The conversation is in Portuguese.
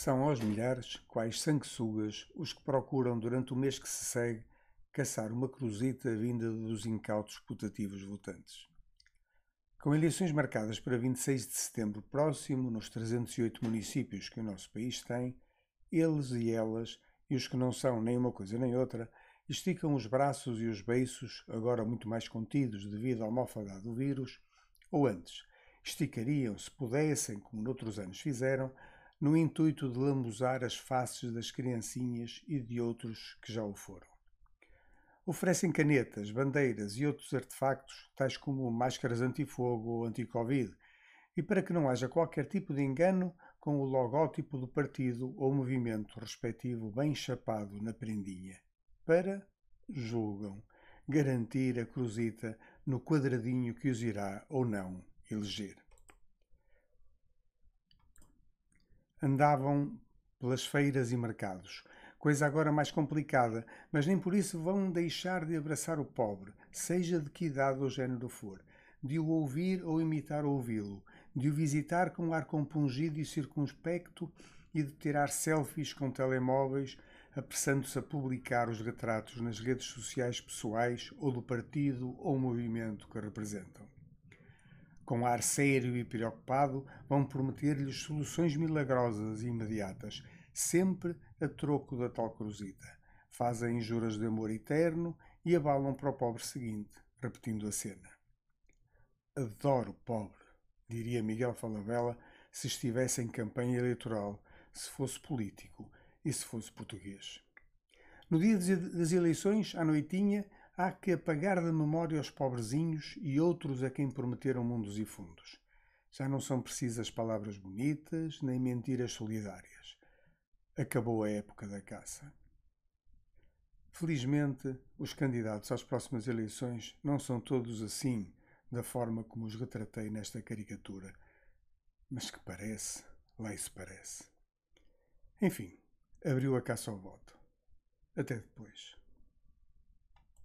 São aos milhares, quais sanguessugas, os que procuram, durante o mês que se segue, caçar uma cruzita vinda dos incautos putativos votantes. Com eleições marcadas para 26 de setembro próximo, nos 308 municípios que o nosso país tem, eles e elas, e os que não são nem uma coisa nem outra, esticam os braços e os beiços, agora muito mais contidos devido ao malfadado do vírus, ou antes, esticariam, se pudessem, como noutros anos fizeram, no intuito de lambuzar as faces das criancinhas e de outros que já o foram. Oferecem canetas, bandeiras e outros artefactos, tais como máscaras antifogo ou anti-Covid, e para que não haja qualquer tipo de engano com o logótipo do partido ou movimento respectivo bem chapado na prendinha, para, julgam, garantir a cruzita no quadradinho que os irá ou não eleger. Andavam pelas feiras e mercados. Coisa agora mais complicada, mas nem por isso vão deixar de abraçar o pobre, seja de que idade ou género for, de o ouvir ou imitar ouvi-lo, de o visitar com ar compungido e circunspecto e de tirar selfies com telemóveis, apressando-se a publicar os retratos nas redes sociais pessoais ou do partido ou movimento que representam com ar sério e preocupado, vão prometer-lhes soluções milagrosas e imediatas, sempre a troco da tal cruzita. Fazem juras de amor eterno e abalam para o pobre seguinte, repetindo a cena. Adoro pobre, diria Miguel Falabella se estivesse em campanha eleitoral, se fosse político e se fosse português. No dia das eleições, à noitinha, há que apagar da memória os pobrezinhos e outros a quem prometeram mundos e fundos. Já não são precisas palavras bonitas nem mentiras solidárias. Acabou a época da caça. Felizmente, os candidatos às próximas eleições não são todos assim, da forma como os retratei nesta caricatura. Mas que parece, lá isso parece. Enfim, abriu a caça ao voto. Até depois.